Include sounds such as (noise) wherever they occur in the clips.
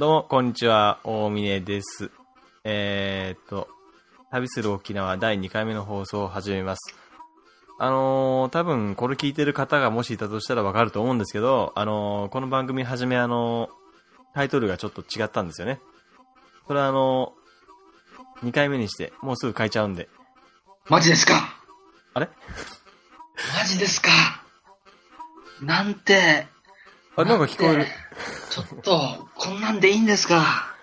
どうも、こんにちは。大峰です。えー、っと、旅する沖縄第2回目の放送を始めます。あのー、多分これ聞いてる方がもしいたとしたらわかると思うんですけど、あのー、この番組はじめあのータイトルがちょっと違ったんですよね。それはあのー、2回目にして、もうすぐ変えちゃうんで。マジですか？あれ？マジですか？なんて。あ、なんか聞こえる。ちょっと、こんなんでいいんですか？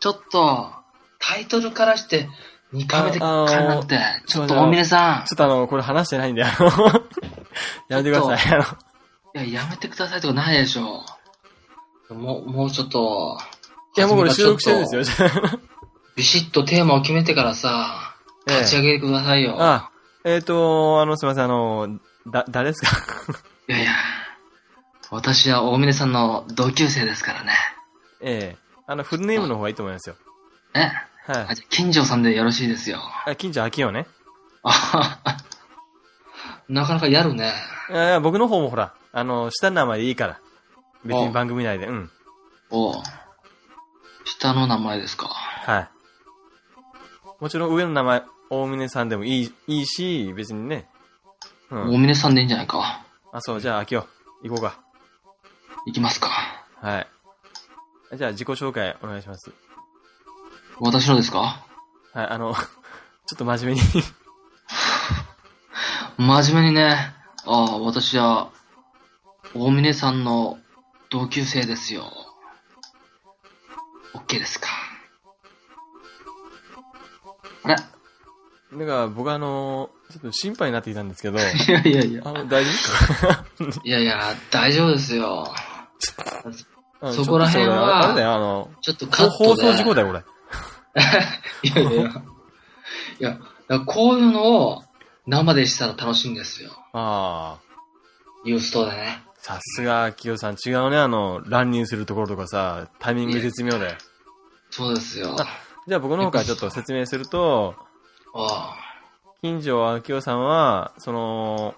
ちょっと、タイトルからして2回目で変えなくて、ちょっと大峰さん。ちょっとあの、これ話してないんで、あの、(laughs) やめてください。あの、いや、やめてくださいとかないでしょう。もう、もうちょっと。いや、もうこれ収録してるんですよ。(laughs) ビシッとテーマを決めてからさ、立ち上げてくださいよ。あ、えっ、ー、と、あの、すみません、あの、だ、誰ですか？(laughs) いやいや、私は大峰さんの同級生ですからね。ええあの、フルネームの方がいいと思いますよ。え？はいあ、。じゃあ金城さんでよろしいですよ。あ、近所秋よね。あははなかなかやるね。いやいや、僕の方もほら、あの、下の名前でいいから。別に番組内で、うん。おう下の名前ですか。はい。もちろん上の名前、大峰さんでもいい、いいし、別にね。うん。大峰さんでいいんじゃないか。あ、そう、じゃあ秋よ、行こうか。いきますか。はい。じゃあ自己紹介お願いします。私のですか？はい、あの、(laughs) ちょっと真面目に (laughs) 真面目にね。ああ、私は、大峰さんの同級生ですよ。OK ですか？あれ？なんか、僕あの、ちょっと心配になってきたんですけど、(laughs) いやいやいや。あの、大丈夫ですか？いやいや、大丈夫ですよ。うんそこら辺はだよ、あの、ちょっとカット放で。送事故だよ、これ。(laughs) いやいやいや。いや、だこういうのを生でしたら楽しいんですよ。ああ。ユーストでね。さすが、秋代さん。違うね、あの、乱入するところとかさ、タイミング絶妙で。そうですよ。じゃあ僕の方からちょっと説明すると、あ近所秋代さんは、その、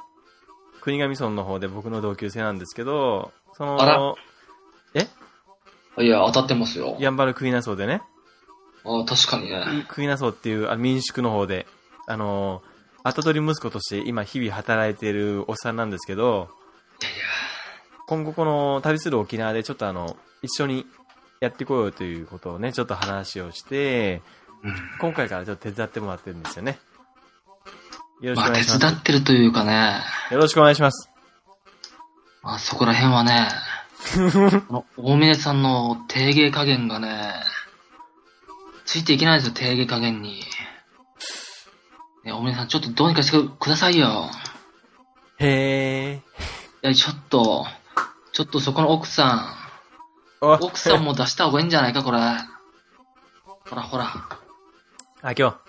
国頭村の方で僕の同級生なんですけど、その、あ。いや、当たってますよ。やんばる国名村でね、あ確かにね。国名村っていうあの民宿の方で、あの、後取り息子として今日々働いているおっさんなんですけど。今後この旅する沖縄でちょっとあの、一緒にやってこようということをね、ちょっと話をして、うん。今回からちょっと手伝ってもらってるんですよね。よろしまあ、手くお願いします。伝ってるというかね。よろしくお願いします。まあ、そこら辺はね、(laughs) この大峰さんの定芸加減がね、ついていけないですよ、定芸加減に。ね、大峰さん、ちょっとどうにかしてくださいよ。へー。いや、ちょっと、ちょっとそこの奥さおん、奥さんも出した方がいいんじゃないか、これ。ほらほら。あ、今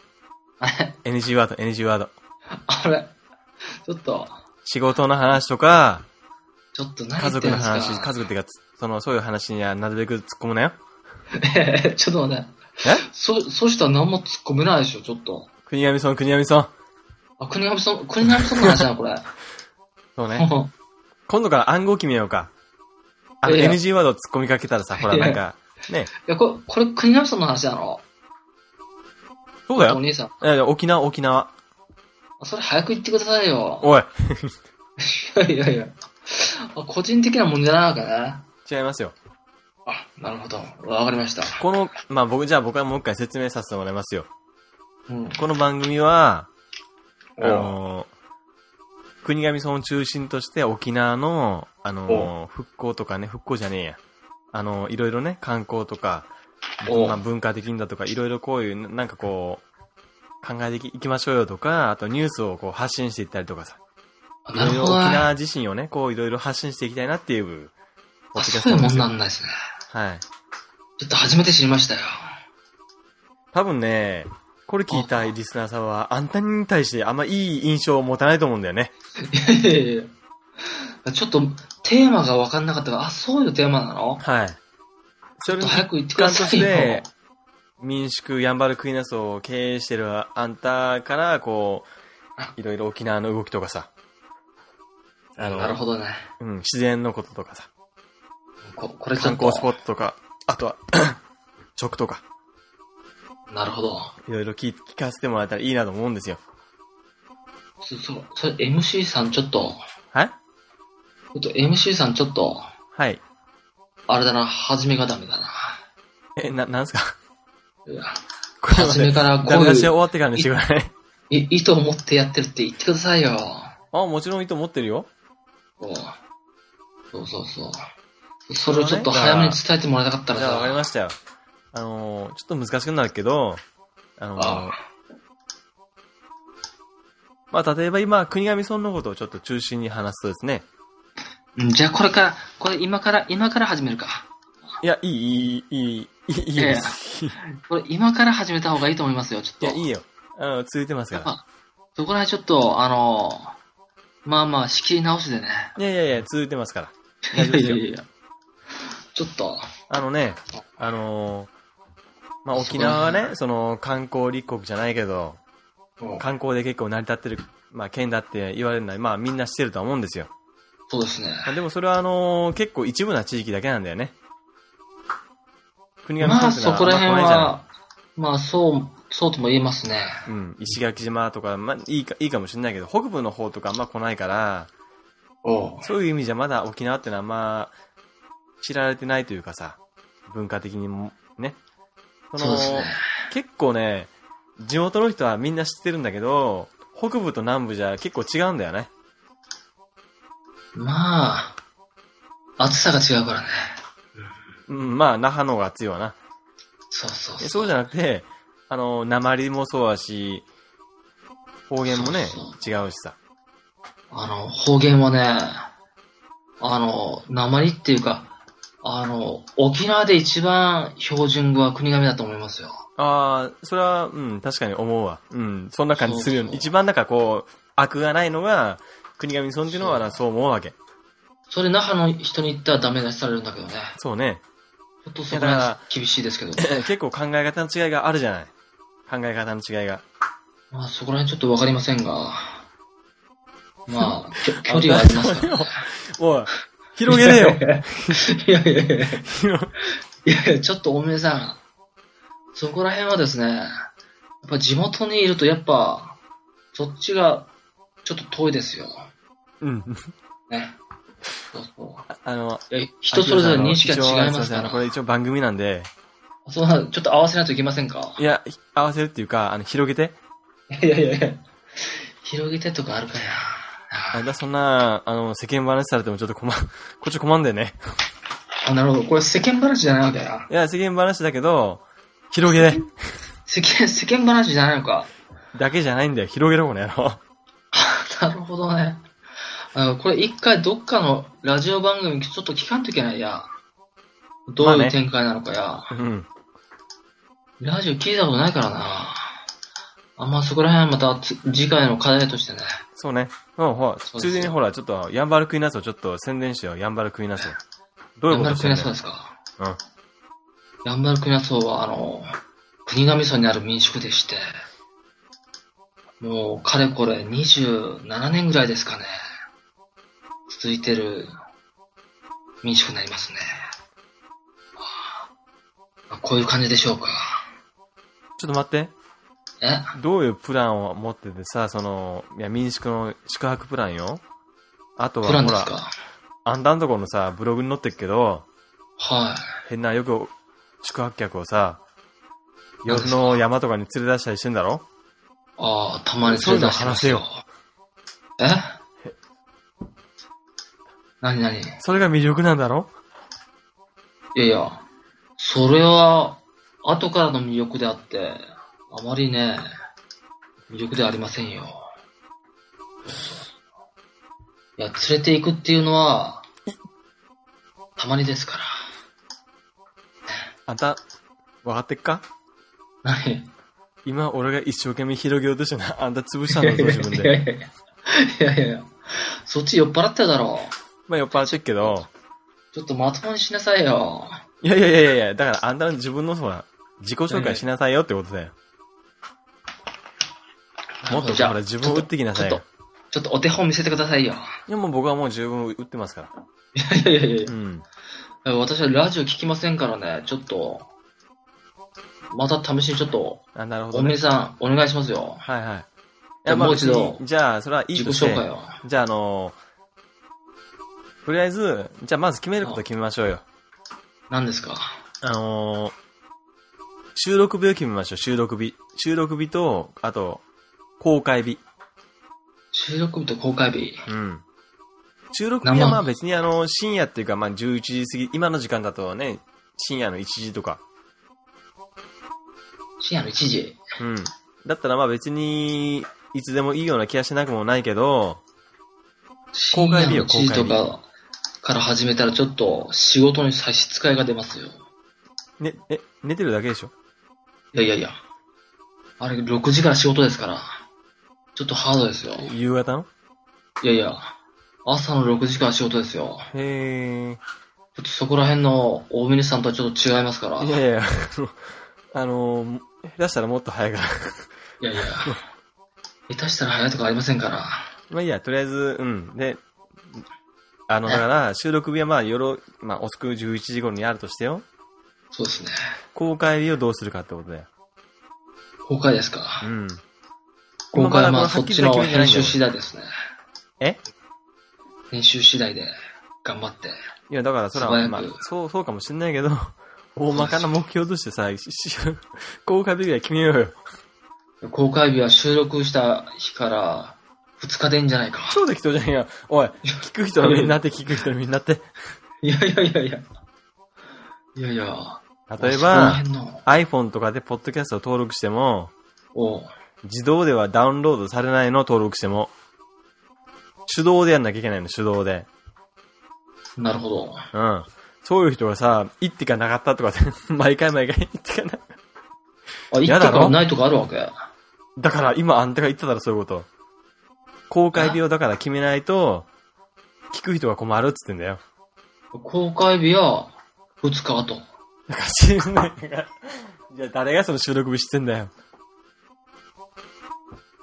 あれ？日、NG ワード、NG ワード。あれ？ちょっと、仕事の話とか、ちょっと何家族の話、家族っていうか、その、そういう話にはなるべく突っ込むなよ。え (laughs) ちょっと待って。え？そ、そしたら何も突っ込めないでしょ、ちょっと。国頭村、国頭村。あ、国頭さん、国頭さんの話だな、これ。(laughs) そうね。今度から暗号決めようか。あの、NG ワード突っ込みかけたらさ、ほら、なんか、ね。いや、これ、これ国頭さんの話なの？そうだよ。お兄さん。いやいや沖縄、沖縄。あそれ早く言ってくださいよ。おい、(laughs) いやいやいや。(laughs) あ個人的な問題なのかな違いますよ。あ、なるほど。わかりました。この、まあ僕、じゃあ僕はもう一回説明させてもらいますよ。うん。この番組は、あおのー、国頭村を中心として沖縄の、あのー、復興とかね、復興じゃねえや。あのー、いろいろね、観光とか、おまあ、文化的にだとか、いろいろこういう、なんかこう、考えていきましょうよとか、あとニュースをこう発信していったりとかさ。なるほどね。沖縄自身をね、こういろいろ発信していきたいなっていう、ポあ、ッドキャスそういうもんトなんですね。はい。ちょっと初めて知りましたよ。多分ね、これ聞いたリスナーさんは、あんたに対してあんまいい印象を持たないと思うんだよね。いやいやいやちょっと、テーマが分かんなかったから、あ、そういうテーマなの？はい。それにちょっと早く言ってくださいよ。して、民宿やんばるクイナスを経営してるあんたから、こう、いろいろ沖縄の動きとかさ、あの、なるほどね。うん、自然のこととかさ、ここれちょ観っと。光スポットとか、あとは、(clears throat) 食とか、なるほど。いろいろ聞聞かせてもらえたらいいなと思うんですよ。そ、そ、それ MC さんちょっと、はい？ちょっと MC さんちょっと、はい。あれだな、始めがダメだな。え、な、なんすか？いやこれは初めからこういうダメ出し終わってからにしてください。い、意図を持ってやってるって言ってくださいよ。あ、もちろんいいと思ってるよ。こうそうそうそう。それをちょっと早めに伝えてもらいたかったらさ。じゃあわかりましたよ。あのー、ちょっと難しくなるけど、あのーあまあ、例えば今、国頭村のことをちょっと中心に話すとですね。うんじゃあこれから、これ今から、今から始めるか。いや、いい、いい、いい、いい、いいです。これ今から始めた方がいいと思いますよ、ちょっと。いや、いいよ。あの、続いてますから。やっぱ、そこら辺ちょっと、あの、まあまあ仕切り直しでね。いやいやいや、続いてますから。いや大丈夫ですよいやいやちょっと、あのね、あのー、まあ、沖縄は辺ね、その、観光立国じゃないけど、観光で結構成り立ってる、まあ、県だって言われるのは、まあ、みんな知ってるとは思うんですよ。そうですね。まあでもそれはあのー結構一部な地域だけなんだよね。国頭まあそこら辺は、まあそう、そうとも言えますね。うん、石垣島とか、まあ、いいか、いいかもしれないけど、北部の方とかあんま来ないから、おそういう意味じゃまだ沖縄ってのはあんま知られてないというかさ、文化的にもね。そのそうですね。結構ね、地元の人はみんな知ってるんだけど、北部と南部じゃ結構違うんだよね。まあ、暑さが違うからね。うん、まあ、那覇の方が強いわな。そうそうそう。えそうじゃなくて、あの、鉛もそうだし、方言もね、違うしさ。あの、方言はね、あの、鉛っていうか、あの、沖縄で一番標準語は国頭だと思いますよ。ああ、それは、うん、確かに思うわ。うん、そんな感じするよね。そうそう一番なんかこう、悪がないのが、国頭村っていうのはなそう思うわけ。それ那覇の人に言ったらダメ出しされるんだけどね。そうね。ちょっとそこら辺厳しいですけど。(laughs) 結構考え方の違いがあるじゃない。考え方の違いが。まあそこら辺ちょっとわかりませんが。(laughs) まあ、距離はありますか？らね。おい、(laughs) 広げれよ。いやいやいや。広いやちょっとおめえさん、そこら辺はですね、やっぱ地元にいるとやっぱ、そっちがちょっと遠いですよ。うん。ね。そうそああの、人それぞれ認識が違いますか一応あのこら。れ一応番組なんで、そうなちょっと合わせないといけませんか？いや、合わせるっていうか、あの、広げて。いやいやいや。広げてとかあるかや。あだそんな、あの、世間話されてもちょっと困、(laughs) こっち困んだよね。あ、なるほど。これ世間話じゃないわけや。いや、世間話だけど、広げて。世間、世間話じゃないのか。だけじゃないんだよ。広げろ、この野郎。(laughs) なるほどね。あの、これ一回どっかのラジオ番組ちょっと聞かんといけないや。どうまあねいう展開なのかや。うん。ラジオ聞いたことないからな。あんまそこら辺はまたつ次回の課題としてね。そうね。うん、ほら、ついでにほら、ちょっと、ヤンバルクイナスをちょっと宣伝しよう。ヤンバルクイナスを。どういうことしてんヤンバルクイナソウで。すか？うん。ヤンバルクイナソウはあの、国頭村にある民宿でして、もう、かれこれ27年ぐらいですかね。続いてる民宿になりますね。あこういう感じでしょうか。ちょっと待って。え？どういうプランを持っててさ、その、いや、民宿の宿泊プランよ。あとは、ほら、あんたんとこのさ、ブログに載ってっけど、はい。変なよく宿泊客をさ、夜の山とかに連れ出したりしてんだろ？ああ、たまに連れ出してますよ。えなになにいそれが魅力なんだろ？やいや、それは、後からの魅力であって、あまりね、魅力ではありませんよ。いや、連れて行くっていうのは、たまにですから。あんた、分かってっか？何？今、俺が一生懸命広げようとしてな、あんた潰したんだぞ、自分いやで。いやいや。いやいやいや。そっち酔っ払ってるだろ。まあ、酔っ払ってっけど、ちょっとまともにしなさいよ。いやいやいやいや、だからあんたの自分のほら、自己紹介しなさいよってことだよ。もっとじゃあほら、自分を打ってきなさいよちょっと。、ちょっとお手本見せてくださいよ。いや、もう僕はもう十分打ってますから。いやいやいやいやうん。え私はラジオ聞きませんからね、ちょっと、また試しにちょっと、あ、なるほど、ね大峰。さん、お願いしますよ。はいはい。いじゃあまあもう一度じゃあ、それはいい自己として紹介を。じゃあ、あのとりあえず、じゃあまず決めること決めましょうよ。何ですか？あのー収録日を決めましょう、収録日。収録日と、あと、公開日。収録日と公開日？うん。収録日はまあ別にあの、深夜っていうか、まあ11時過ぎ、今の時間だとね、深夜の1時とか。深夜の1時？うん。だったらまあ別に、いつでもいいような気がしなくもないけど、公開日よ深夜の1時と公かから始めたらちょっと仕事に差し支えが出ますよ。ね、え、寝てるだけでしょ？いやいやいや。あれ、6時から仕事ですから。ちょっとハードですよ。夕方？のいやいや。朝の6時から仕事ですよ。へちょっとそこら辺の大峰さんとはちょっと違いますから。ー。いやいや、(laughs) あのー、下手したらもっと早いから。いやいや。下手したら早いとかありませんから。まあいいや、とりあえず、うん。で、あの、だから、収録日はまあ夜、まあ遅く11時頃にあるとしてよ。そうですね。公開日をどうするかってことだよ。公開ですか？う。ん。公開はまあそっちの編集次第。第ですね。え？編集次第で頑張って。いや、だからそれは、まあ、そう、そうかもしんないけど、(laughs) 大まかな目標としてさ、し (laughs) 公開日ぐらい決めようよ。公開日は収録した日から2日でいいんじゃないか。超適当じゃんや。おい、聞く人のみんなって (laughs) 聞く人のみんなって。いやいやいやいや。いやいや。例えば、iPhone とかでポッドキャストを登録しても、お自動ではダウンロードされないのを登録しても、手動でやんなきゃいけないの、手動で。なるほど。うん。そういう人がさ、一手がなかったとかって、(laughs) 毎回毎回一手がな。あ、一やだろ？個かないとかあるわけ？だから今あんたが言っただろ、そういうこと。公開日をだから決めないと、聞く人が困るっつってんだよ。公開日は2日後。だから知んないから。じゃあ誰がその収録日知ってんだよ。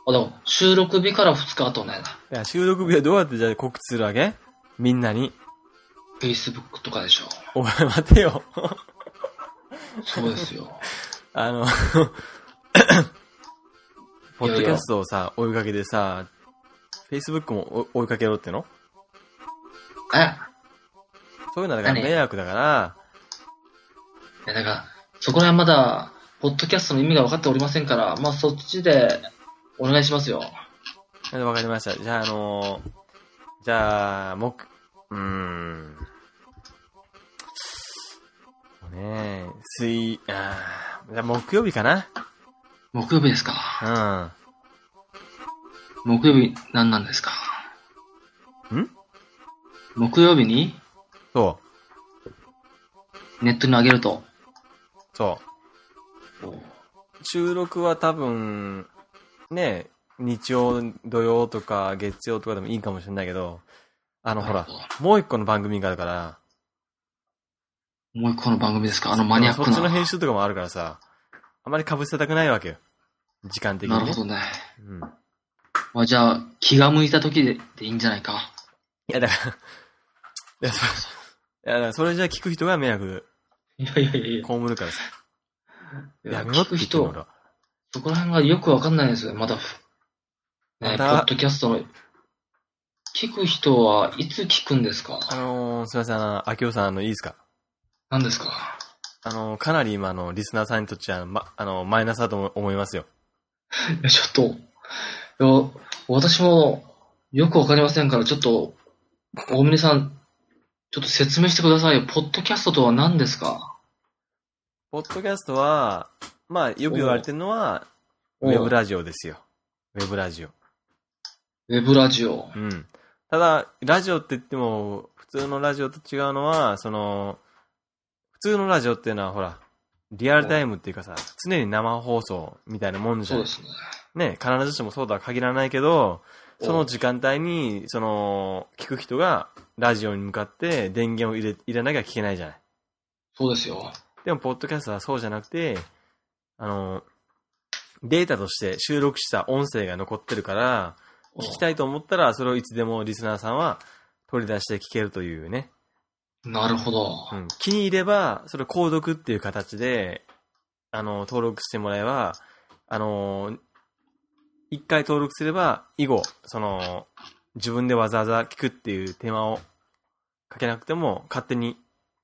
あ、でも収録日から2日後ね。いや、収録日はどうやってじゃあ告知するわけ？みんなに。Facebook とかでしょ。お前待てよ。そうですよ。あの、ポッドキャストをさ、追いかけてさ、Facebook も追いかけろっての？え？そういうのはだから何？迷惑だから、いや、だから、そこら辺まだ、ポッドキャストの意味が分かっておりませんから、まあそっちで、お願いしますよ。わかりました。じゃあ、あのーじゃあ、木、うーん。ねえ、水、あーじゃあ木曜日かな？木曜日ですかうん。木曜日何なんですか？ん？木曜日にそう。ネットに上げると。そう。収録は多分、ね、日曜、土曜とか月曜とかでもいいかもしれないけど、あの、ほらもう一個の番組があるから、もう一個の番組ですか？あのマニアックそっちのな。編集とかもあるからさ、あまり被せたくないわけよ。時間的に、ね。なるほどね。うん。まあ、じゃあ、気が向いた時ででいいんじゃないか。いや、だから、いや、それじゃ聞く人が迷惑いやいやいやいや。被るからさ。いややめろって言聞く人ってんの俺、はそこら辺がよくわかんないんですよ。まだ、ね、ポまたッドキャストの、聞く人はいつ聞くんですか？あのー、すいません、あの、秋夫さん、あの、いいですか？何ですか？あのー、かなり今、あの、リスナーさんにとっては、ま、あの、マイナスだと思いますよ。(laughs) いや、ちょっと、いや、私もよくわかりませんから、ちょっと、大峰さん、ちょっと説明してくださいよ。ポッドキャストとは何ですか？ポッドキャストは、まあ、よく言われてるのは、ウェブラジオですよ。ウェブラジオ。ウェブラジオ。うん。ただ、ラジオって言っても、普通のラジオと違うのは、その、普通のラジオっていうのは、ほら、リアルタイムっていうかさ、常に生放送みたいなもんじゃんそうで。すね。ね、必ずしもそうとは限らないけど、その時間帯に、その、聞く人が、ラジオに向かって電源を入れ、入れなきゃ聞けないじゃない。そうですよ。でも、ポッドキャストはそうじゃなくて、あの、データとして収録した音声が残ってるから、聞きたいと思ったら、それをいつでもリスナーさんは取り出して聞けるというね。なるほど。うん。気に入れば、それ購読っていう形で、あの、登録してもらえば、あの、一回登録すれば、以後、その、自分でわざわざ聞くっていう手間をかけなくても、勝手に、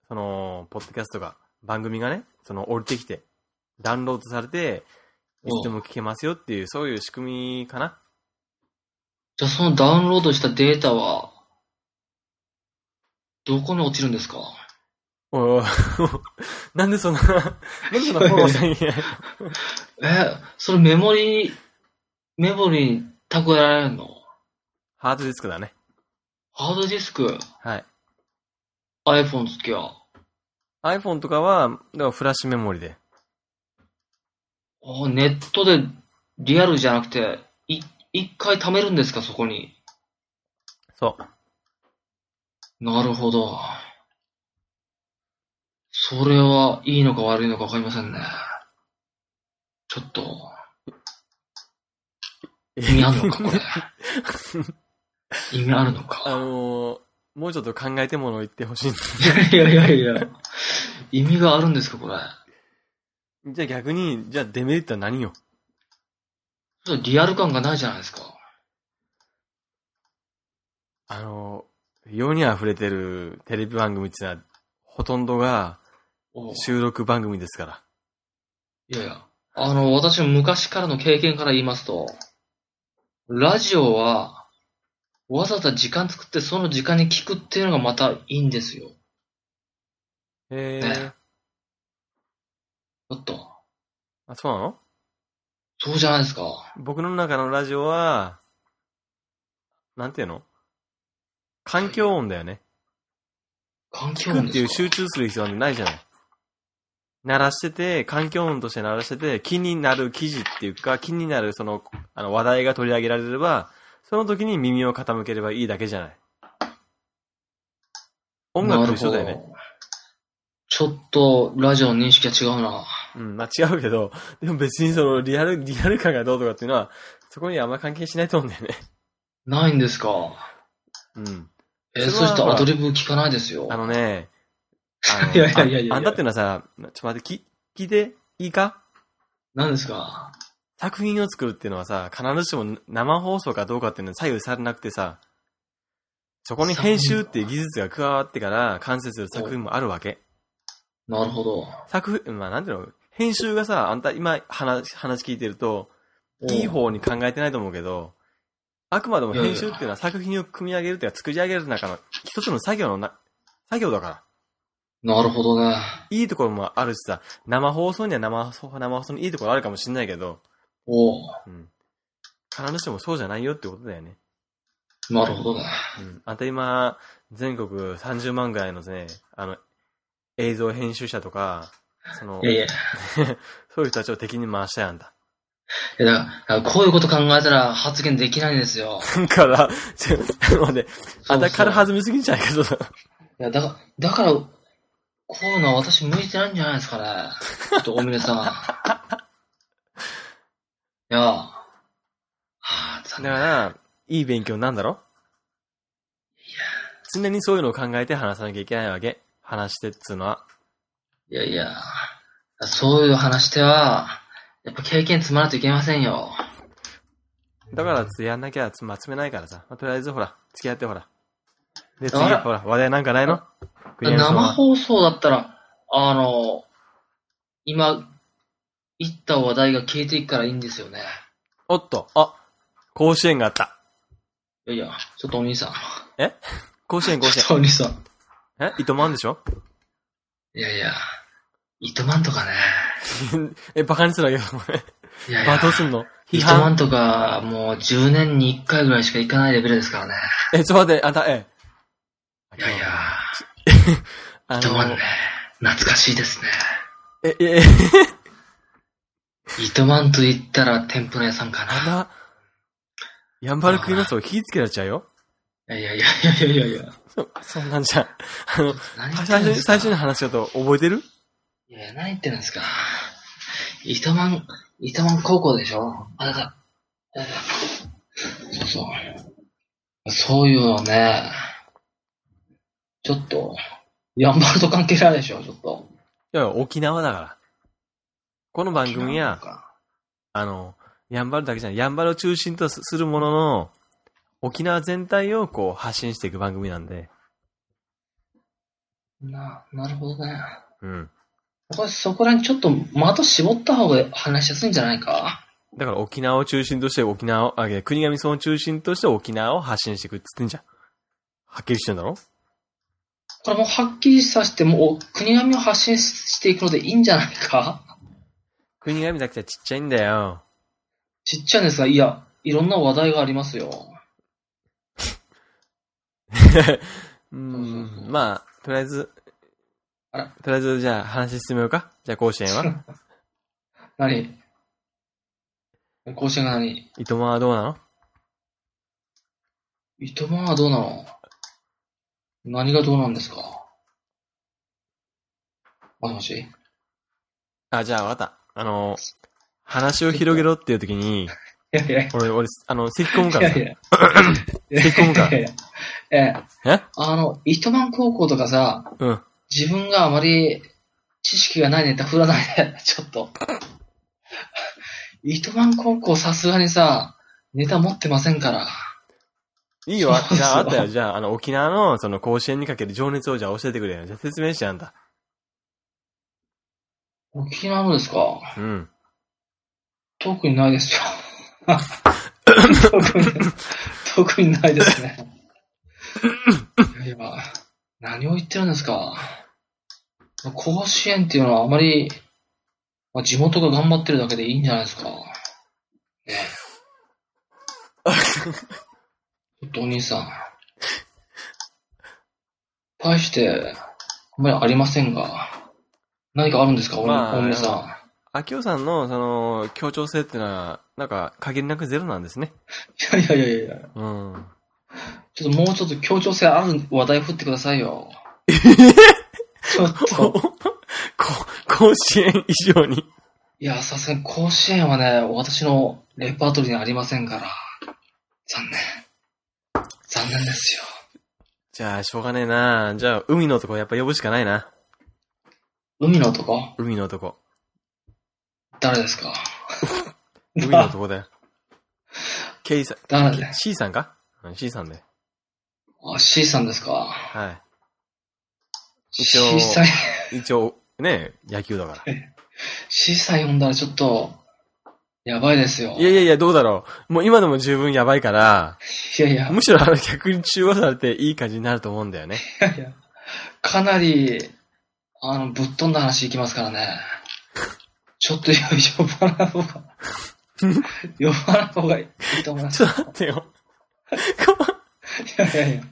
その、ポッドキャストが、番組がね、その、降りてきて、ダウンロードされて、いつでも聞けますよっていう、そういう仕組みかな。じゃあそのダウンロードしたデータは、どこに落ちるんですか？お (laughs) なんでそんな、なんでそんなフォローしなきゃいけないえ、それメモリ、メモリに蓄えられるの？ハードディスクだね。ハードディスク、はい。iPhone 付きは。iPhone とかは、だからフラッシュメモリで。あネットでリアルじゃなくて、い、一回貯めるんですか、そこに。そう。なるほど。それはいいのか悪いのかわかりませんね。ちょっと、意味あるのか、これ。意味あるのあか。のー、もうちょっと考えてものを言ってほしいんだいやいやいや。意味があるんですか、これ？じゃあ逆に、じゃあデメリットは何よ？ちょっとリアル感がないじゃないですか。あのー、世に溢れてるテレビ番組ってのは、ほとんどが収録番組ですから。いやいや。あの、私の昔からの経験から言いますと、ラジオは、わざわざ時間作ってその時間に聞くっていうのがまたいいんですよ。へえねちょっと。あ、そうなの？そうじゃないですか。僕の中のラジオは、なんていうの？環境音だよね。環境聞く音ですか？っていう集中する必要なんてないじゃない。鳴らしてて、環境音として鳴らしてて、気になる記事っていうか、気になるその、あの話題が取り上げられれば、その時に耳を傾ければいいだけじゃない。音楽と一緒だよね。ちょっと、ラジオの認識が違うな。うん、まあ違うけど、でも別にそのリアル、リアル感がどうとかっていうのは、そこにあんま関係しないと思うんだよね。ないんですか。うん。えー、そしたらアドリブ聞かないですよ。あのね、いやいやいやいやああんたっていうのはさ、ちょっと待って、き聞いていいか？何ですか？作品を作るっていうのはさ、必ずしも生放送かどうかっていうのは左右されなくてさ、そこに編集っていう技術が加わってから完成する作品もあるわけ。なるほど。作品、まあなんていうの、編集がさ、あんた今話、話聞いてると、いい方に考えてないと思うけど、あくまでも編集っていうのは作品を組み上げるっていうか作り上げる中の一つの作業のな、作業だから。なるほどね。いいところもあるしさ、生放送には生放送、生放送にいいところあるかもしれないけど、おううん。必ずしもそうじゃないよってことだよね。なるほどね。うん。あんた今、全国30万ぐらいのね、あの、映像編集者とか、そのい、やいや。(laughs) そういう人たちを敵に回したやんだ。いやだから、こういうこと考えたら発言できないんですよ。だから、ちょ、なので、あんた軽はずみすぎんじゃないかと。いや、だから、だから、こういうのは私向いてないんじゃないですかね。ちょっと、大峰さん。(laughs) いや、はあ、残念。だから、いい勉強なんだろ？常にそういうのを考えて話さなきゃいけないわけ？話してっつうのは。いやいや、そういう話では、やっぱ経験積まないといけませんよ。だから、つやんなきゃつまつめないからさ。まあとりあえず、ほら、付き合ってほら。で、次、ほら、話題なんかないの？生は放送だったら、あの、今、言った話題が消えていくからいいんですよね。おっと、あ、甲子園があった。いやいや、ちょっとお兄さん。甲子園、甲子ちょっとお兄さん。園。え？糸満でしょ？いやいや、糸満とかね。(laughs) え、バカにするわけよ、これ。いやいや罵倒すんの？批糸判満とか、もう10年に1回ぐらいしか行かないレベルですからね。え、ちょっと待って、あんた、え。いやいや、(laughs) あ糸満ねの、、懐かしいですね。え、え、え、(laughs) 糸満と言ったら天ぷら屋さんかな。あんた、ヤンバルクイナスを火つけられちゃうよ。いやいやいやいやいやいや。そ、そんなんじゃん。あの、最初最初に話したこと覚えてる？いやいや、何言ってるんですか。糸満、糸満高校でしょあなた。あなたそうそう。そういうのね、ちょっと、ヤンバルと関係ないでしょ、ちょっと。いや、沖縄だから。この番組や、か。あの、やんばるだけじゃない、やんばるを中心とすするものの、沖縄全体をこう発信していく番組なんで、な、なるほどね。うん。これそこらにちょっと的絞った方が話しやすいんじゃないか？だから沖縄を中心として沖縄を、あ、国頭村を中心として沖縄を発信していくっつってんじゃん。はっきりしてんだろ？これもうはっきりさせて、もう国並みを発信していくのでいいんじゃないか？国頭だけじゃちっちゃいんだよ。ちっちゃいんですが、いや、いろんな話題がありますよ。(laughs) うん、うまあ、とりあえず、あら。とりあえずじゃあ話進めようか？じゃあ甲子園は？(laughs) 何？甲子園が何？糸満はどうなの？糸満はどうなの？何がどうなんですか？もしもし？あ、じゃあわかった。あの、話を広げろっていう時に、いやいやい俺、俺、あの、咳込むからさ。やいや。(coughs) 咳込むかいやいやえ、え？あの、糸満高校とかさ、うん。自分があまり知識がないネタ振らないで、(laughs) ちょっと。糸満高校さすがにさ、ネタ持ってませんから。いいよ、(laughs) じゃあ、あったよ。じゃあ、あの、沖縄の、その、甲子園にかける情熱をじゃあ教えてくれよ。じゃあ説明して、あんた。沖縄のですか？うん。特にないですよ。(laughs) 特に、特にないですね。いや、何を言ってるんですか？甲子園っていうのはあまり、まあ、地元が頑張ってるだけでいいんじゃないですか？ね (laughs) えちょっとお兄さん。対して、あんまりありませんが、何かあるんですか、お,、まあお兄さ秋夫さんの、その、協調性っていうのは、なんか、限りなくゼロなんですね。ん。いやいやいやいや。うん。ちょっともうちょっと協調性ある話題振ってくださいよ。ちょっ (laughs) こ、と。こ、甲子園以上に。いや、さすがに甲子園はね、私のレパートリーにありませんから。残念。残念ですよ。じゃあ、しょうがねえな。じゃあ、海の男やっぱ呼ぶしかないな。海の男？海の男。誰ですか？(laughs) 海の男だよ。ケイさん、誰で C さんか？うん ?C さんで。あ、C さんですか？は一応 ?C さん、い。一応、ね野球だから。C さん呼んだらちょっと、やばいですよ。いやいやいや、どうだろう。もう今でも十分やばいから、いやいや、むしろあの逆に中和されていい感じになると思うんだよね。いやいや、かなり、あの、ぶっ飛んだ話いきますからね。ちょっと呼ばない方が、呼ばない方がいいと思います。ちょっと待ってよ。いやいやいや。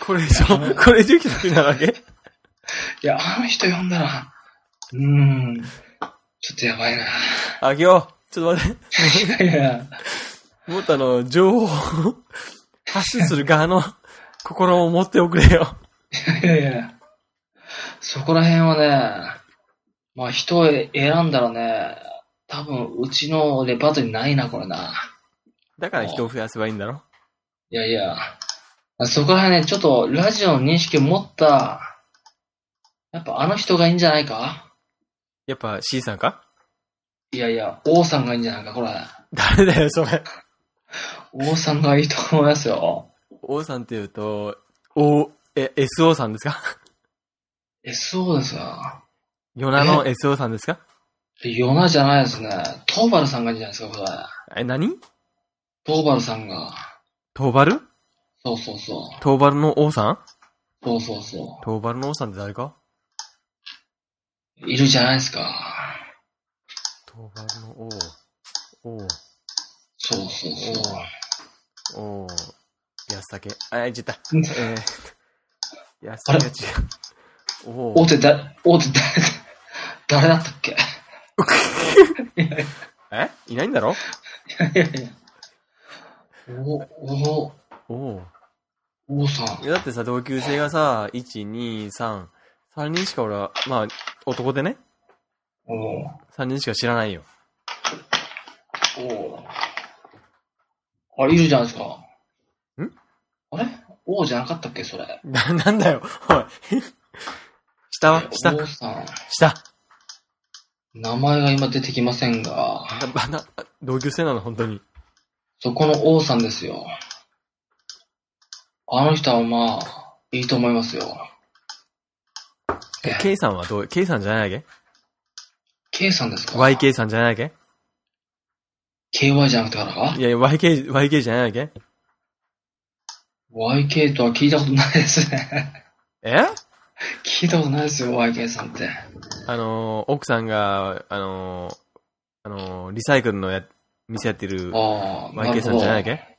これ以上、これ以上来たくなるわけ？いや、あの人呼んだら、うーん、ちょっとやばいな。あきお、ちょっと待って。いやいや、もっとあの、情報を発信する側の心を持っておくれよ。いやいや、そこら辺はね、まあ人を選んだらね、多分うちのレパートリーないな、これな。だから人を増やせばいいんだろ？いやいや、そこら辺ね、ちょっとラジオの認識を持った、やっぱあの人がいいんじゃないか？やっぱ C さんか？いやいや、王さんがいいんじゃないか、これ。誰だよ、それ。王さんがいいと思いますよ。O さんって言うと、O、え、SO さんですか？SO ですかヨナの SO さんですか？ヨナじゃないですね。トーバルさんがいいんじゃないですか、これ。え、何？トーバルさんが。トーバル？そうそうそう。トーバルの O さん？そうそうそトーバルの O さんって誰か？う。いるじゃないですか。トーバルの O。O。そうそうそう。O。安武。あ、言っちゃった。うんえー、安武が違う。O。大手だ、大手だ、誰だったっけ？え？いないんだろ？やいやいや。お、お、O。王さんい。やだってさ、同級生がさ、1、2、3、3人しか俺は、まあ、男でね、お3人しか知らないよ。おあれ、いるじゃないですか。ん？あれ？王じゃなかったっけ、それ。な、なんだよ。おい。(laughs) 下は？下？王さん、下名前が今出てきませんが、なな同級生なの、本当に。そこの王さんですよ。あの人はまあ、いいと思いますよ。え、K さんはどう ?K さんじゃないわ K さんですか？け ?YK さんじゃないわけ？KY じゃなくてからかいや、YK、YK じゃないわけ ?YK とは聞いたことないですね。え？聞いたことないですよ、YK さんって。あのー、奥さんが、あのー、あのー、リサイクルのや、店やってる YK さんじゃないわけ？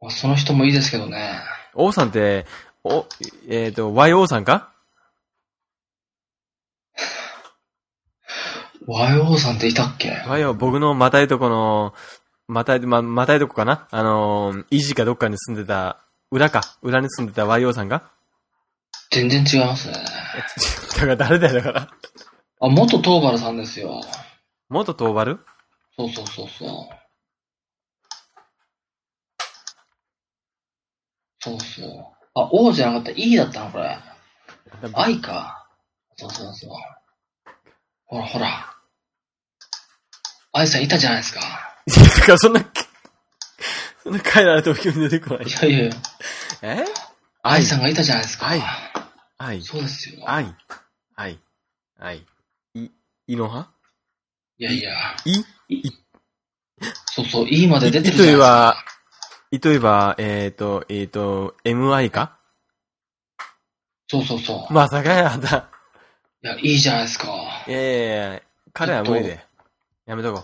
まあその人もいいですけどね。王さんって、お、えっ、と、YO さんか？YO さんっていたっけ ?YO、僕のまたいとこの、またい、ま、またいとこかな？あのー、維持かどっかに住んでた、裏か、裏に住んでた YO さんが？全然違いますね。だから誰だよ、だから。あ、元東原さんですよ。元東原？そうそうそうそう。そうそう。あ、王じゃなかった。E だったのこれ。愛か。そうそうそう。ほらほら。愛さんいたじゃないですか。だからそんな、そんな変えられても気に出てこないい。やいやいや、え？愛さんがいたじゃないですか。愛愛、そうですよ。愛、愛、愛、い、いのは？いやいや。い？そうそう、E まで出てるいじゃないですか。は、例えば、えっ、と、えっ、と、MI か？そうそうそう。まさかや、あんた。いや、いいじゃないですか。いやいやいや、彼は無理で。やめとこう。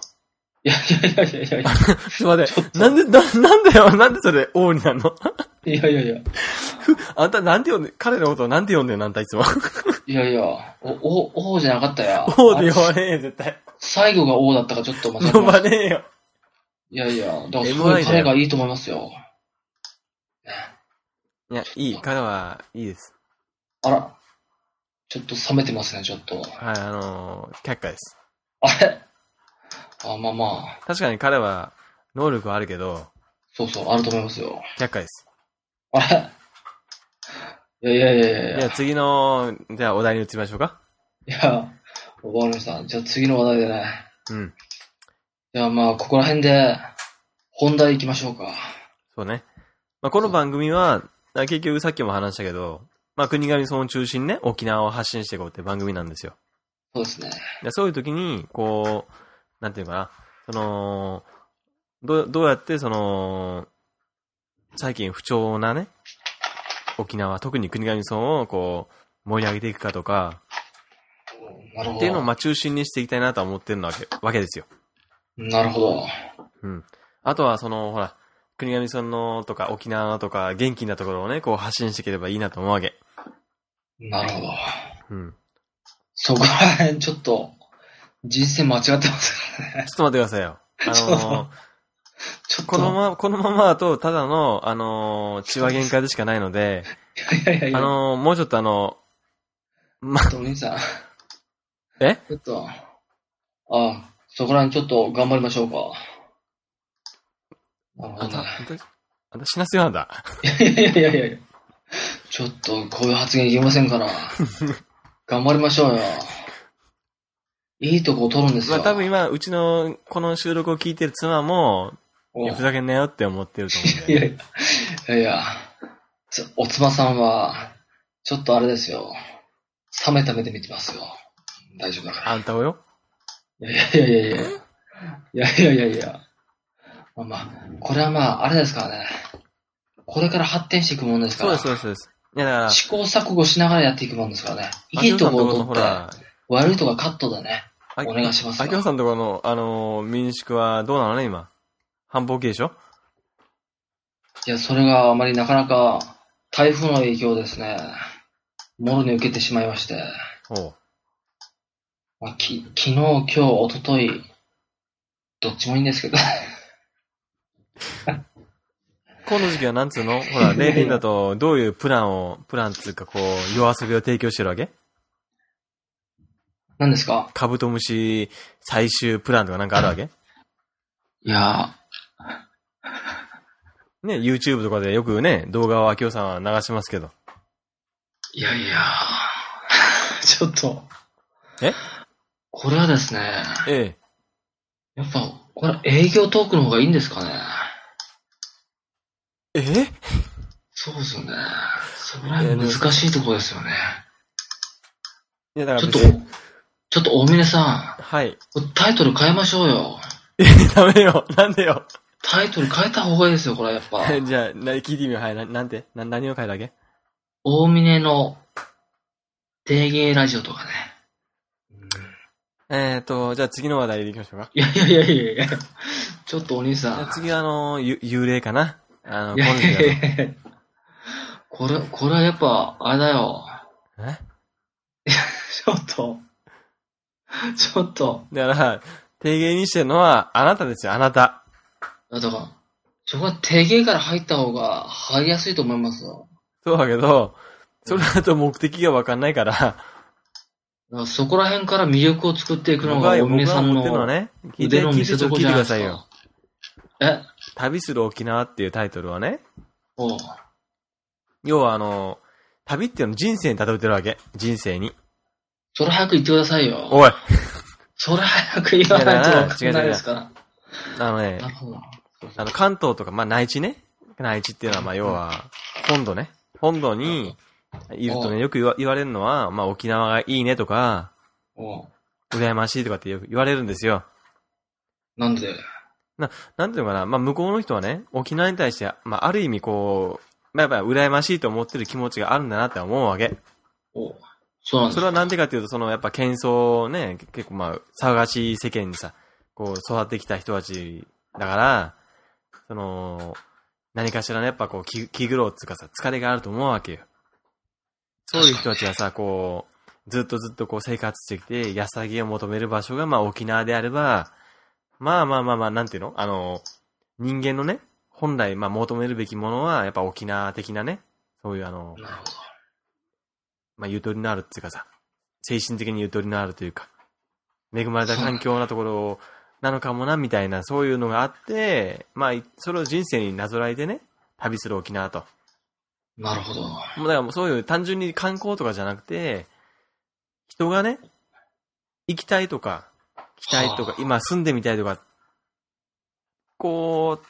いやいやいやいやいやいや。(laughs) ちょっと待って、なんで、な、なんだよ、なんでそれ、王になるの？いやいやいや。あんたなんて呼んで、彼のことをなんて呼んでんの？あんたいつも。いやいや。お、お、王じゃなかったや。王で呼あばねえよ、絶対。最後が王だったかちょっと間違え呼ば。ねえよ。いやいや。だからすごい彼がいいと思いますよ。いや、いい、彼はいいです。あら。ちょっと冷めてますね、ちょっと。はい、あのー、却下です。あれ？あ、まあまあ。確かに彼は、能力はあるけど、そうそう、あると思いますよ。却下です。あれいやいやいやいやいや。じゃあ次の、じゃあお題に移りましょうか。いや、わかりました。じゃあ次の話題でね。うん。じゃあまあ、ここら辺で、本題行きましょうか。そうね。まあ、この番組は、あ結局さっきも話したけど、まあ、国頭村を中心にね、沖縄を発信していこうって番組なんですよ。そうですね。でそういう時に、こう、なんていうかな、その、どう、どうやってその、最近不調なね、沖縄、特に国頭村をこう、盛り上げていくかとか。っていうのをまあ中心にしていきたいなとは思ってるわけ、わけですよ。なるほど。うん。あとはその、ほら、国頭村のとか沖縄のとか元気なところをね、こう発信していければいいなと思うわけ。なるほど。うん。そこら辺、ちょっと、人生間違ってますからね。ちょっと待ってくださいよ。あのー、ちょっと。このまま、このままだと、ただの、あのー、血は限界でしかないので、いやいやいや。あのー、もうちょっとあの、ま、ちょっとお兄さん。え？ちょっと、あそこら辺ちょっと頑張りましょうか。なるほあんた、どね。あんた、死なすよ、あんた。いやいやいやいやいや。ちょっと、こういう発言いけませんから。(laughs) 頑張りましょうよ。いいとこを取るんですよ。まあ多分今、うちの、この収録を聞いてる妻も、いおやふざけんなよって思ってると思うんいで。やいや、いやいや、つおつまさんは、ちょっとあれですよ。冷めた目で見てますよ。大丈夫だから。あんたをよ？いやいやいやいやいや。いやいやいや。まあまあ、これはまあ、あれですからね。これから発展していくもんですから。そうです、そうです。いや、だから、試行錯誤しながらやっていくもんですからね。い秋いとこを取って、ほら、悪いとこはカットだね。あお願いしますよ秋夫さんとこの、あのー、民宿はどうなのね、今。繁忙期でしょ？いや、それがあまりなかなか、台風の影響ですね。もろに受けてしまいまして。おう。まあ、き昨日、今日、一昨日どっちもいいんですけど。(laughs) この時期はなんつうの？ほら、(laughs) 例年だと、どういうプランを、プランつうか、こう、夜遊びを提供してるわけ？何ですか？カブトムシ最終プランとかなんかあるわけ？いや、(laughs) ね、YouTube とかでよくね、動画を秋夫さんは流しますけど。いやいや、(laughs) ちょっと。え？これはですね、えやっぱ、これ営業トークの方がいいんですかね？え？えそうですよね。そこら辺難しいところですよね。いや、だからちょっとちょっと大峰さはい。ん、タイトル変えましょうよ。え、ダメよ。なんでよ。タイトル変えた方がいいですよ、これやっぱ。(laughs) じゃあ、な聞いてみよう。はい。ななんて？な何を書いたわけ？大峰の定芸ラジオとかね。えーと、じゃあ次の話題でいきましょうか。いやいやいやいやいやちょっとお兄さん。次は、あの、ゆ幽霊かな？あの、いやいやいやこれ、これはやっぱ、あれだよ。え？(laughs) ちょっと。(laughs) ちょっと。だから、提言にしてるのは、あなたですよ、あなた。だから、そこは定芸から入った方が入りやすいと思いますよ。そうだけど、それだと目的がわかんないから、だからそこら辺から魅力を作っていくのが大僕峰さんの腕の見せ所じゃないですか。さいよ。え？旅する沖縄っていうタイトルはね、おう要はあの、旅っていうのを人生に例えてるわけ。人生に。それ早く言ってくださいよ。おい (laughs) それ早く言わないとわかんないですから。あのね。あの、関東とか、まあ、内地ね。内地っていうのは、まあ、要は、本土ね。本土にいるとね、よく言わ言われるのは、まあ、沖縄がいいねとか、羨ましいとかってよく言われるんですよ。なんで？なんていうのかな、まあ、向こうの人はね、沖縄に対して、まあ、ある意味こう、まあ、やっぱり羨ましいと思ってる気持ちがあるんだなって思うわけ。おうそうなんですそれはなんでかっていうと、その、やっぱ喧騒ね、結構まあ、騒がしい世間にさ、こう、育ってきた人たちだから、その、何かしらね、やっぱこう、気気苦労っていうかさ、疲れがあると思うわけよ。そういう人たちがさ、こう、ずっとずっとこう生活してきて、安らぎを求める場所がまあ沖縄であれば、まあまあまあまあ、なんていうの？あの、人間のね、本来まあ求めるべきものは、やっぱ沖縄的なね、そういうあの。まあ、ゆとりのあるっていうかさ、精神的にゆとりのあるというか、恵まれた環境なところなのかもな、みたいな、そういうのがあって、まあ、それを人生になぞらえてね、旅する沖縄と。なるほど。もうだからもうそういう単純に観光とかじゃなくて、人がね、行きたいとか、来たいとかは、あ今住んでみたいとか、こう、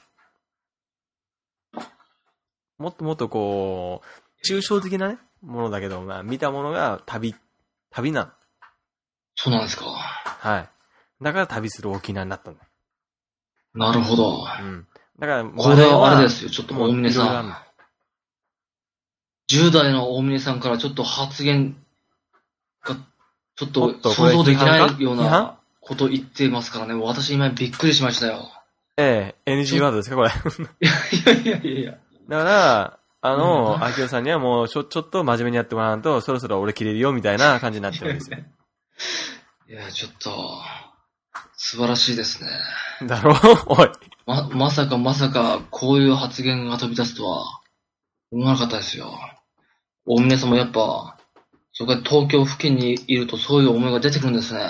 もっともっとこう、抽象的なね、ものだけど、まあ見たものが旅、旅なん。そうなんですか。はい。だから旅する沖縄になったんだ。なるほど。うん。だから、これはあれですよ。ちょっともう大峰さん。10代の大峰さんからちょっと発言が、ちょっとと想像できないようなこと言ってますからね。私今びっくりしましたよ。ええ、NG ワードですか、これ？いやいやいやいや。だから、あうの、ん秋代さんにはもうちょ、ちょっと真面目にやってもらわんと、そろそろ俺切れるよ、みたいな感じになっちゃうんですよ。(laughs) いや、ちょっと、素晴らしいですね。だろ (laughs) おい。ま、まさかまさか、こういう発言が飛び出すとは、思わなかったですよ。大峰さんもやっぱ、そこで東京付近にいるとそういう思いが出てくるんですね。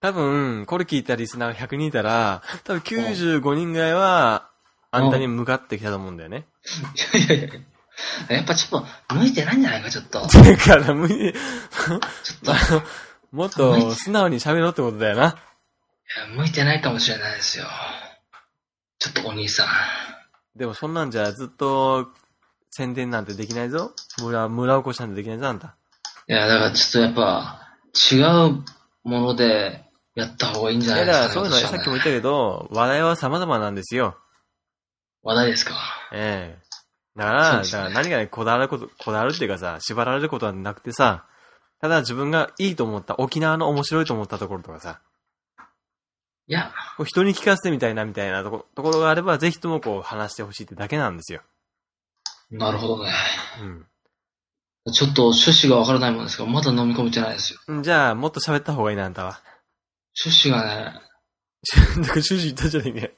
多分、これ聞いたリスナーが100人いたら、多分95人ぐらいは、あんたに向かってきたと思うんだよね。いやいやいや。やっぱちょっと、向いてないんじゃないか、ちょっと。だから、むちょっと、いもっと素直に喋ろうってことだよな。や向いてないかもしれないですよ。ちょっとお兄さん。でもそんなんじゃずっと宣伝なんてできないぞ。村、村おこしなんてできないぞ、あんた。いや、だからちょっとやっぱ、違うものでやった方がいいんじゃいや、ないですか、ね。だからそういうのはねさっきも言ったけど、話題は様々なんですよ。話題ですか。ええだから、そうですねだから何かにこだわること、こだわるっていうかさ、縛られることはなくてさ、ただ自分がいいと思った、沖縄の面白いと思ったところとかさ、いや、こう人に聞かせてみたいなみたいなとこところがあれば、ぜひともこう話してほしいってだけなんですよ。なるほどね。うん。ちょっと趣旨がわからないもんですが、まだ飲み込めてないですよ。んじゃあ、もっと喋った方がいいな、あんたは。趣旨がね、だから、主人言ったじゃねえか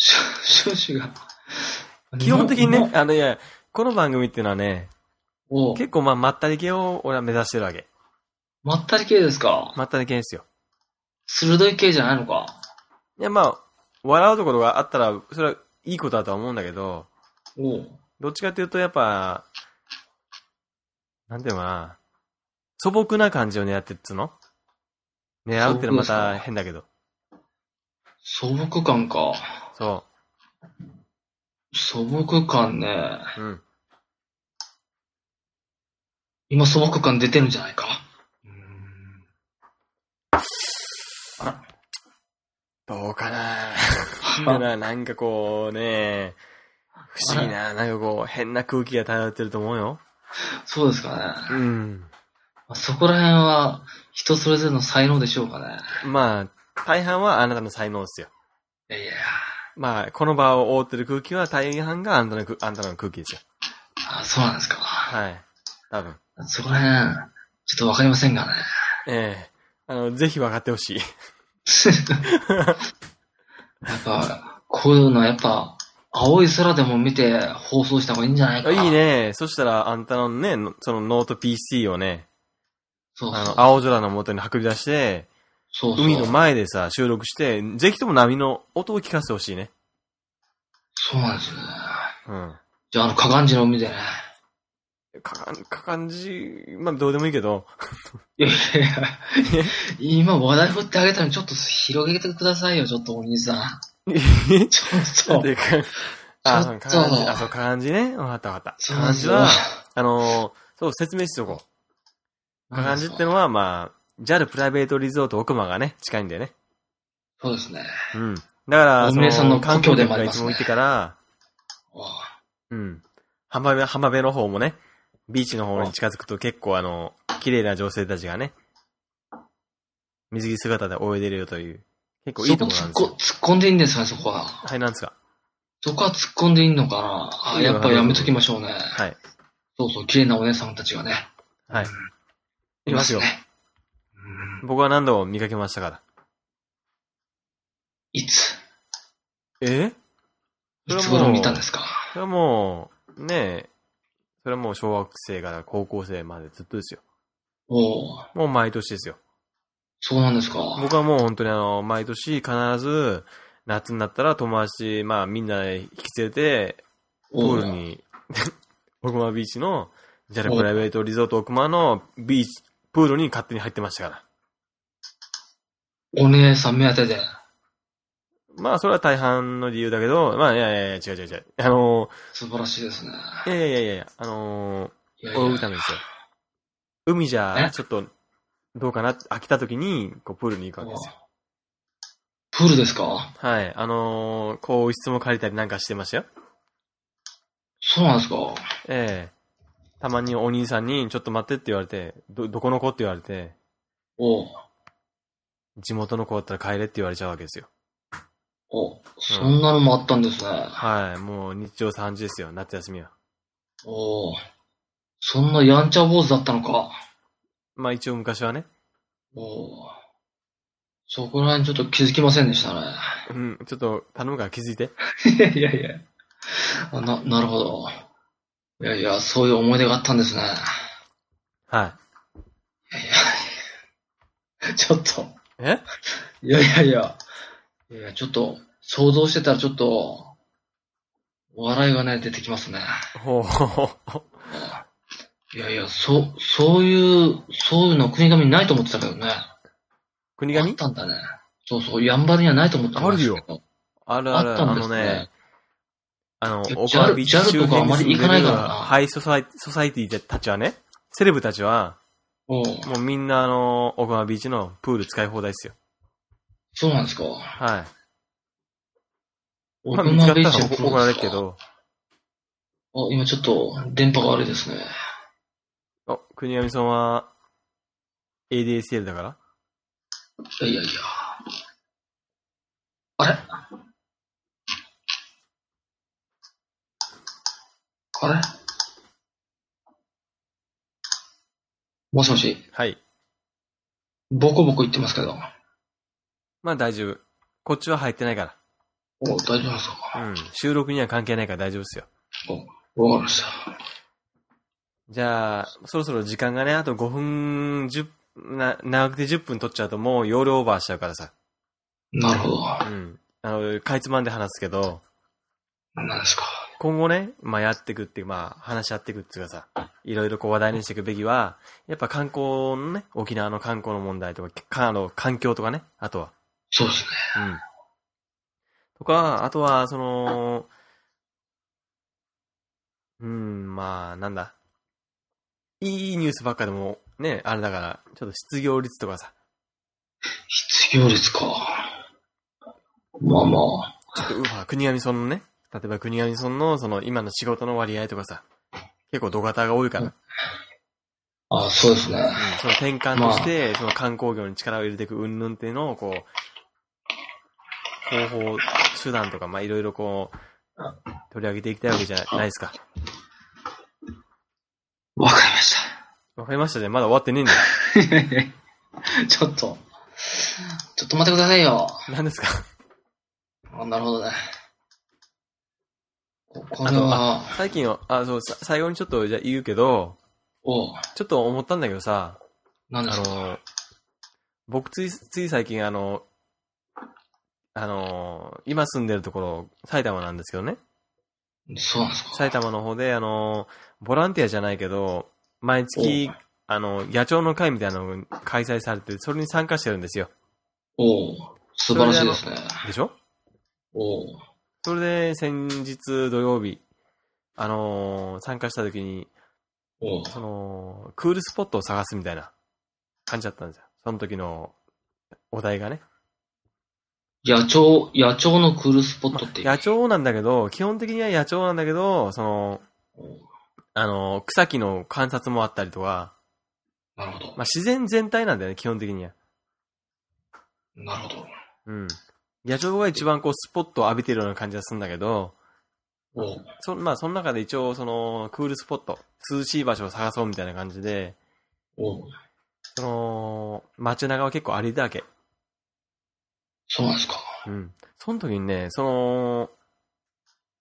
(laughs) 趣旨が。基本的にね、あの、いや、この番組っていうのはね、お結構まあ、まったり系を俺は目指してるわけ。まったり系ですか？まったり系ですよ。鋭い系じゃないのか？いや、まあ、笑うところがあったら、それはいいことだとは思うんだけど、どっちかっていうと、やっぱ、なんていうのかな。素朴な感じを狙ってっつうの？狙うってのはまた変だけど。素朴感か。そ素朴感ね。う。うん。今素朴感出てるんじゃないか。どうかなななんかこうね、不思議な、なんかこう、変な空気が漂ってると思うよ。そうですかね。うん。そこら辺は人それぞれの才能でしょうかね。まあ、大半はあなたの才能ですよ。いやいや。まあ、この場を覆ってる空気は大半があんたの空あんたの空気ですよ。あそうなんですか。はい。多分。そこら辺、ちょっとわかりませんがね。ええあの、ぜひ分かってほしい。やっぱ、こういうのはやっぱ、青い空でも見て放送した方がいいんじゃないかいい。ね。そしたら、あんたのね、のそのノート PC をね、そうそう。あの、青空の元に運び出して、そうそう海の前でさ、収録して、ぜひとも波の音を聞かせてほしいね。そうなんですよね。うん。じゃあ、あの、河岸寺の海でね。かかん、かかんじ、まあ、どうでもいいけど、いやいやいや、今話題振ってあげたのにちょっと広げてくださいよ、ちょっとお兄さん。ちょっと。でかあ、ちょっとかかんじ、あ、そう、かかんじね。わかったわかった。かかんじは、あのーそう、説明しておこう。かかんじってのは、まあ、JAL プライベートリゾート奥間がね、近いんだよね。そうですね。うん。だから、そ大峰さんのの、観故郷光でもありますねいつも行ってから、おうん。浜辺、浜辺の方もね、ビーチの方に近づくと結構あの、綺麗な女性たちがね、水着姿で泳いでるよという、結構いいところなんですよ。そこ突っ込んでいいんですかね、そこは？はい、なんですか？そこは突っ込んでいいのかな？あやっぱやめときましょうね。はい。そうそう、綺麗なお姉さんたちがね。はい。いますよ。ね。う (laughs) ん僕は何度も見かけましたから。いつ？え？いつ頃見たんですか？それはもう、ねえ、それはもう小学生から高校生までずっとですよ。おおもう毎年ですよ。そうなんですか。僕はもう本当にあの、毎年必ず、夏になったら友達、まあみんな引き連れて、プおールに、(laughs) 奥間ビーチの、ジャルプライベートリゾート奥間のビーチ、プールに勝手に入ってましたから。お姉さん目当てで。まあ、それは大半の理由だけど、まあ、いやいやいや、違う違う違う。あの素晴らしいですね。ー、いやいやいやいや、あのー、泳ぐためですよ。海じゃ、え？ちょっと、どうかな、飽きた時に、こう、プールに行くわけですよ。プールですか？はい。あのー、こう、質も借りたりなんかしてましたよ。そうなんですか？ええたまにお兄さんに、ちょっと待ってって言われて、ど、どこの子って言われて、おう地元の子だったら帰れって言われちゃうわけですよ。おうそんなのもあったんですね。はい。もう日常3時ですよ、夏休みは。おうそんなやんちゃ坊主だったのか。まあ一応昔はね。おうそこら辺ちょっと気づきませんでしたね。うん、ちょっと頼むから気づいて。いやいやいや。あな、なるほど。いやいや、そういう思い出があったんですね。はいやちょっと。い。え？(laughs) いやいやいや。いやちょっと、想像してたらちょっと、笑いがね、出てきますね。ほうほうほう。(laughs) いやいや、そう、そういう、そういうの国神にないと思ってたけどね。あっ国神たんだね。そうそう、やんばるにはないと思ってた。あるある、ああったんですねのね、あの、え岡川ビーチにとかあまり行かないからなハイソサイソサイティたちはね、セレブたちは、もうみんなあの、岡川ビーチのプール使い放題ですよ。そうなんですか。はい。奥まあ見つか間ったらビーチのプール怒られるですかけど、あ、今ちょっと、電波が悪いですね。あ、国神さんは、ADSL だから？いやいやいや。あれ？あれ？もしもし、はい。ボコボコ言ってますけど。まあ大丈夫。こっちは入ってないかお、大丈夫ですか？ら。うん。収録には関係ないから大丈夫ですよ。お、わかりました。じゃあ、そろそろ時間がね、あと5分、10、な、長くて10分取っちゃうともう容量オーバーしちゃうからさ。なるほど。うん。あの、かいつまんで話すけど、何ですか？今後ね、まあやっていくっていう、まあ話し合っていくっていうかさ、いろいろこう話題にしていくべきは、やっぱ観光のね、沖縄の観光の問題とか、かあの環境とかね、あとは。そうですね。うん。とか、あとは、その、うん、まあ、なんだ。いいニュースばっかでも、ね、あれだから、ちょっと失業率とかさ、失業率か。まあまあ。ちょっと、うわ、国頭村のね、例えば国頭村の、その、今の仕事の割合とかさ、結構土方が多いから、うん、あそうですね。その転換として、その観光業に力を入れていく云々っていうのを、こう、方法、手段とか、まあ、いろいろこう、取り上げていきたいわけじゃないですか。わかりましわかりましたね。まだ終わってねえんだよ。た。(laughs) ちょっと。ちょっと待ってくださいよ。何ですか？あなるほどね。ここ最近は、あ、そう、さ最後にちょっとじゃあ言うけど、おちょっと思ったんだけどさ、あ何ですかの、僕つい、つい最近あの、あの、今住んでるところ、埼玉なんですけどね。そうなんですか。埼玉の方で、あの、ボランティアじゃないけど、毎月、あの、野鳥の会みたいなのが開催されて、それに参加してるんですよ。おお素晴らしいですね。でしょ？おおそれで、先日土曜日、あのー参加した時に、おその、クールスポットを探すみたいな感じだったんですよ。その時のお題がね。野鳥、野鳥のクールスポットって。野鳥なんだけど、基本的には野鳥なんだけど、その、おあの、草木の観察もあったりとか、なるほど。まあ、自然全体なんだよね、基本的には。なるほど。うん。野鳥が一番こう、スポットを浴びてるような感じがするんだけど、おおそまあ、その中で一応、その、クールスポット、涼しい場所を探そうみたいな感じで、おその、街中は結構歩いたわけ。そうなんですか。うん。その時にね、その、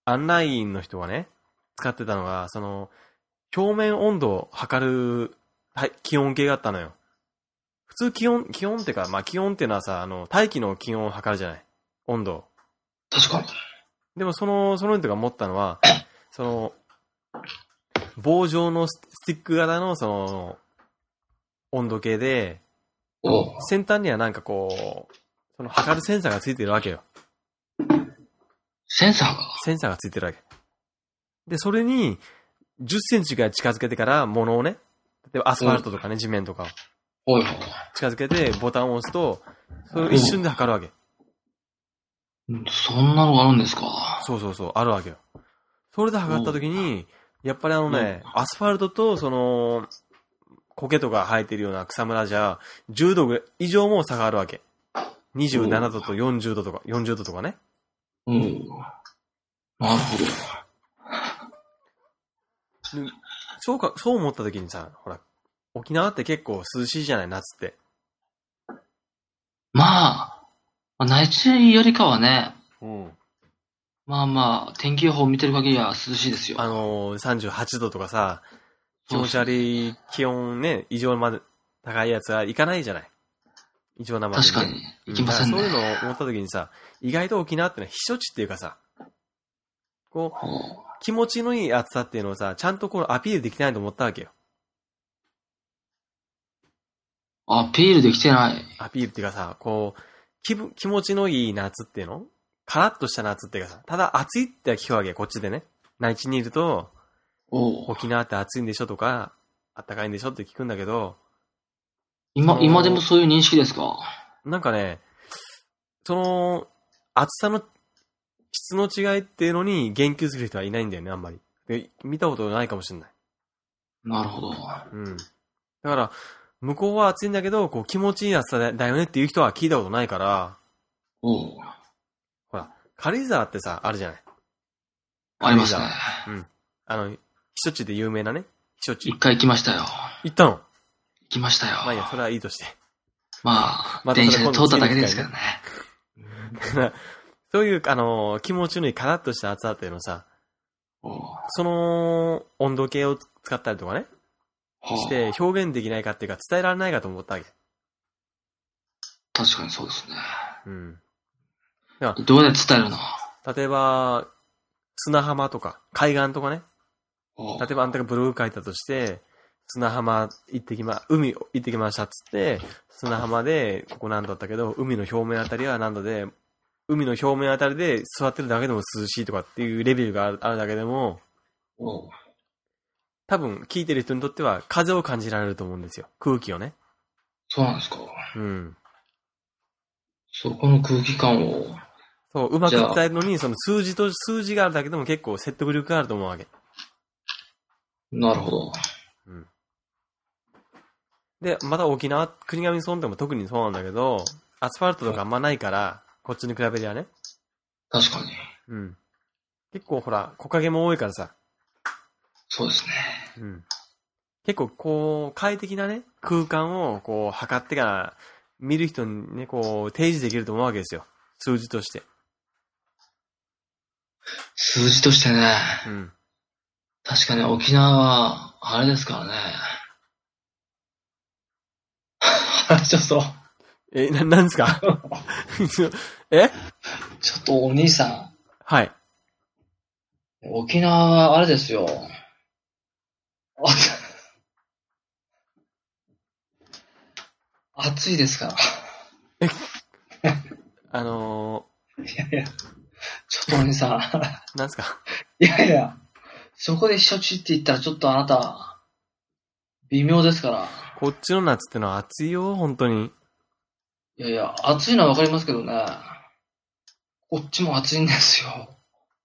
案内員の人がね、使ってたのが、その、表面温度を測るはい気温計があったのよ。普通気温、気温ってか、まあ気温っていうのはさ、あの、大気の気温を測るじゃない。温度を。確かに。でもその、その人が持ったのは、(coughs) その、棒状のススティック型のその、温度計で、先端にはなんかこう、その測るセンサーがついてるわけよ。センサーが？センサーがついてるわけ。で、それに、10センチが近づけてから物をね、例えばアスファルトとかね、地面とかを近づけてボタンを押すと、それを一瞬で測るわけ。そんなのがあるんですか？そうそうそう、あるわけよ。それで測った時に、やっぱりあのね、アスファルトとその、苔とか生えてるような草むらじゃ、10度ぐらい以上も差があるわけ。27度と40度とか、40度とかね。うん。なるほど。でそうか、そう思った時にさ、ほら、沖縄って結構涼しいじゃない、夏って。まあ、まあ内地よりかはね、うん。まあまあ、天気予報見てる限りは涼しいですよ。あのー、38度とかさ、気持ち悪い気温ね、異常まで高いやつはいかないじゃない。異常なまで、確かに。行きませんね。そういうのを思った時にさ、意外と沖縄ってのは避暑地っていうかさ、こう、ほ気持ちのいい暑さっていうのをさ、ちゃんとこうアピールできてないと思ったわけよ。うアピールできてない。アピールっていうかさ、こう、気分、気持ちのいい夏っていうの？カラッとした夏っていうかさ、ただ暑いって聞くわけよ、こっちでね。内地にいると、沖縄って暑いんでしょとか、暖かいんでしょって聞くんだけど、今、今でもそういう認識ですか？なんかね、その、暑さの質の違いっていうのに言及する人はいないんだよね、あんまり。で見たことないかもしれない。なるほど。うん。だから、向こうは暑いんだけど、こう気持ちいい暑さだだよねっていう人は聞いたことないから、おうほら、軽井沢ってさ、あるじゃない。ありますね。うん。あの、避暑地で有名なね、避暑地。一回行きましたよ。行ったの？行きましたよ。まあいいや、それはいいとして。まあ、また電車で通っただけですけどね。(laughs) そういう、あの、気持ちのいいカラッとした暑さっていうのをさ、その温度計を使ったりとかね、して表現できないかっていうか伝えられないかと思ったわけ。確かにそうですね。うん。どうやって伝えるの？例えば、砂浜とか、海岸とかね。例えばあんたがブログ書いたとして、砂浜行ってきま、海行ってきましたっつって、砂浜で、ここ何度だったけど、海の表面あたりは何度で、海の表面あたりで座ってるだけでも涼しいとかっていうレベルがあるだけでも、多分聞いてる人にとっては風を感じられると思うんですよ。空気をね。そうなんですか。うん。そこの空気感を、そう、うまく伝えるのに、その数字と、数字があるだけでも結構説得力があると思うわけ。なるほど。で、また沖縄、国頭村でも特にそうなんだけど、アスファルトとかあんまないから、こっちに比べりゃね。確かに。うん。結構ほら、木陰も多いからさ。そうですね。うん。結構こう、快適なね、空間をこう、測ってから、見る人にね、こう、提示できると思うわけですよ。数字として。数字としてね、うん。確かに沖縄は、あれですからね。(laughs) ちょっと、え、な、なんですか？(laughs) え？ちょっとお兄さはい。ん、沖縄はあれですよ。あ (laughs) 暑いですか？ら。(laughs) あのいやいや、ちょっとお兄さん。ー、なんですか？いやいや、そこで避暑地って言ったらちょっとあなた、微妙ですから。こっちの夏ってのは暑いよ、本当に。いやいや、暑いのはわかりますけどね。こっちも暑いんですよ。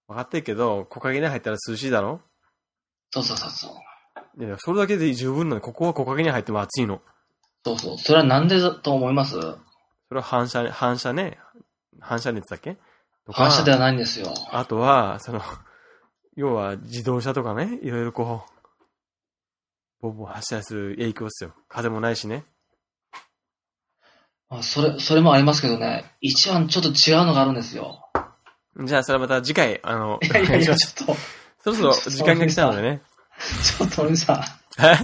分かってるけど、木陰に入ったら涼しいだろ？そうそうそうそう。いや、それだけで十分なの。ここは木陰に入っても暑いの。そうそう。それはなんでだと思います？それは反射、反射ね。反射熱だっけ？とか反射ではないんですよ。あとは、その、要は自動車とかね、いろいろこう、ボンボン走ったりする影響ですよ。風もないしね。あそれ、それもありますけどね。一番ちょっと違うのがあるんですよ。じゃあ、それはまた次回、あの、いやいやいや、ちょっと、そろそろ時間が来たのでね。(laughs) ちょっとお兄さん。え？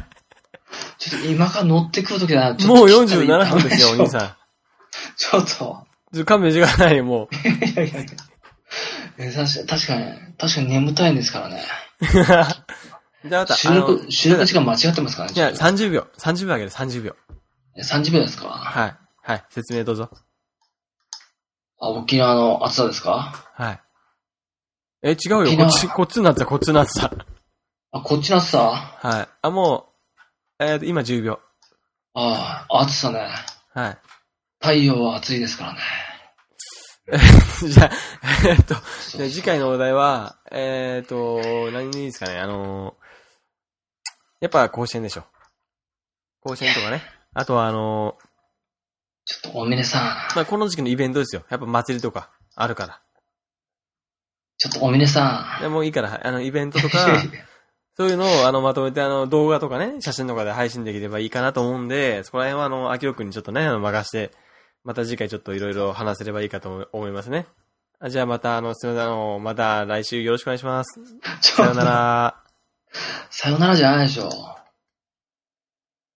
ちょっと今から乗ってくるときだな。もう切ったらいい47分ですよ、お兄さん。ちょっと。ちょ勘弁してくださいよ、もう。いやいやいや。え確か確かに、確かに眠たいんですからね。(laughs) じゃあ、また、収録、収録時間間違ってますからね。いや、ちょっ30秒。30秒あげる、30秒。と30秒ですか？はい。はい。説明どうぞ。あ、沖縄の暑さですか？はい。え、違うよ。こっち、こっちの暑さ、こっちの暑さ。あ、こっちの暑さはい。あ、もう、えーと、今10秒。ああ、暑さね。はい。太陽は暑いですからね。(laughs) じゃあ、えーっと、じゃあ次回のお題は、えーっと、何でいいですかね？あのー、やっぱ甲子園でしょ。甲子園とかね。あとはあのちょっとおみねさん。ー、まあ、この時期のイベントですよ。やっぱ祭りとかあるから。ちょっとおみねさん。でもういいから、はいあの、イベントとか、(laughs) そういうのを、あの、まとめて、あの、動画とかね、写真とかで配信できればいいかなと思うんで、そこら辺は、あの、秋尾くんにちょっとね、あの、任して、また次回ちょっといろいろ話せればいいかと思いますね。あじゃあまた、あの、すみません、あの、また来週よろしくお願いします。(laughs) さようなら。さよならじゃないでしょ。